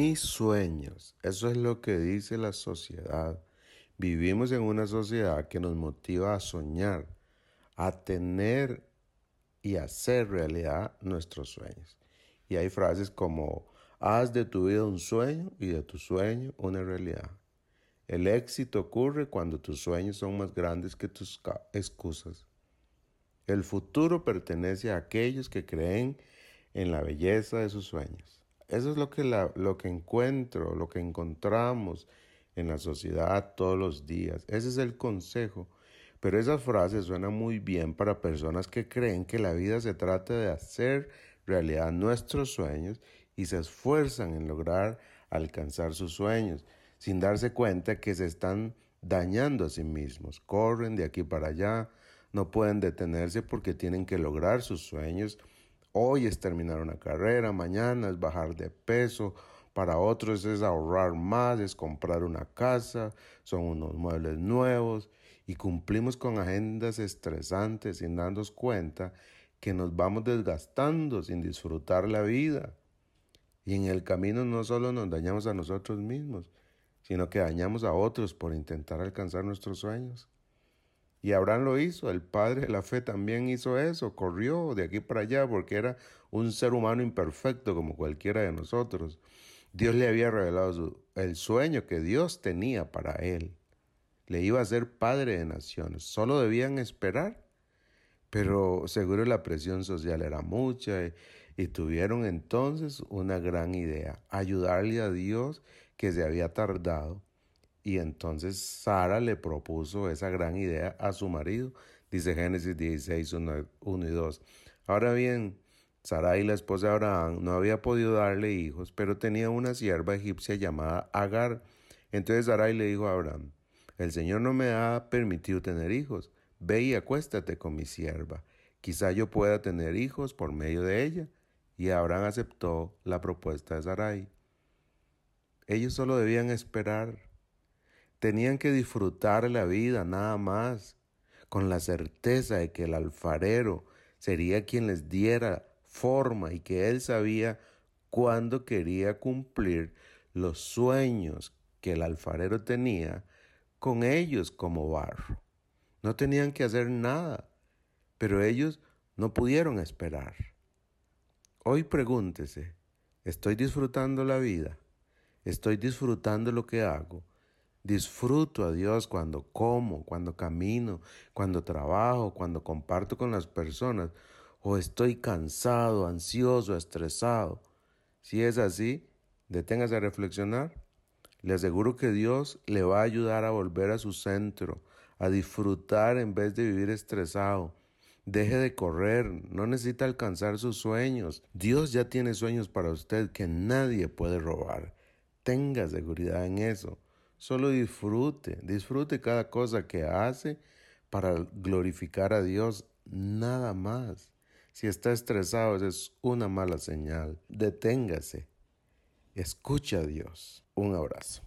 Mis sueños, eso es lo que dice la sociedad. Vivimos en una sociedad que nos motiva a soñar, a tener y hacer realidad nuestros sueños. Y hay frases como, haz de tu vida un sueño y de tu sueño una realidad. El éxito ocurre cuando tus sueños son más grandes que tus excusas. El futuro pertenece a aquellos que creen en la belleza de sus sueños. Eso es lo que, lo que encuentro, lo que encontramos en la sociedad todos los días. Ese es el consejo. Pero esa frase suena muy bien para personas que creen que la vida se trata de hacer realidad nuestros sueños y se esfuerzan en lograr alcanzar sus sueños sin darse cuenta que se están dañando a sí mismos. Corren de aquí para allá, no pueden detenerse porque tienen que lograr sus sueños. Hoy es terminar una carrera, mañana es bajar de peso, para otros es ahorrar más, es comprar una casa, son unos muebles nuevos y cumplimos con agendas estresantes sin darnos cuenta que nos vamos desgastando sin disfrutar la vida. Y en el camino no solo nos dañamos a nosotros mismos, sino que dañamos a otros por intentar alcanzar nuestros sueños. Y Abraham lo hizo, el padre de la fe también hizo eso, corrió de aquí para allá porque era un ser humano imperfecto como cualquiera de nosotros. Dios le había revelado el sueño que Dios tenía para él. Le iba a ser padre de naciones, solo debían esperar. Pero seguro la presión social era mucha y, y tuvieron entonces una gran idea, ayudarle a Dios que se había tardado. Y entonces Sara le propuso esa gran idea a su marido, dice Génesis 16, 1, y 2. Ahora bien, Sarai, la esposa de Abraham, no había podido darle hijos, pero tenía una sierva egipcia llamada Agar. Entonces Sarai le dijo a Abraham, el Señor no me ha permitido tener hijos, ve y acuéstate con mi sierva, quizá yo pueda tener hijos por medio de ella. Y Abraham aceptó la propuesta de Sarai. Ellos solo debían esperar. Tenían que disfrutar la vida nada más, con la certeza de que el alfarero sería quien les diera forma y que él sabía cuándo quería cumplir los sueños que el alfarero tenía con ellos como barro. No tenían que hacer nada, pero ellos no pudieron esperar. Hoy pregúntese, ¿estoy disfrutando la vida? Estoy disfrutando lo que hago. Disfruto a Dios cuando como, cuando camino, cuando trabajo, cuando comparto con las personas. O estoy cansado, ansioso, estresado. Si es así, deténgase a reflexionar. Le aseguro que Dios le va a ayudar a volver a su centro, a disfrutar en vez de vivir estresado. Deje de correr, no necesita alcanzar sus sueños. Dios ya tiene sueños para usted que nadie puede robar tenga seguridad en eso. Solo disfrute, disfrute cada cosa que hace para glorificar a Dios, nada más. Si está estresado, es una mala señal. Deténgase. Escucha a Dios. Un abrazo.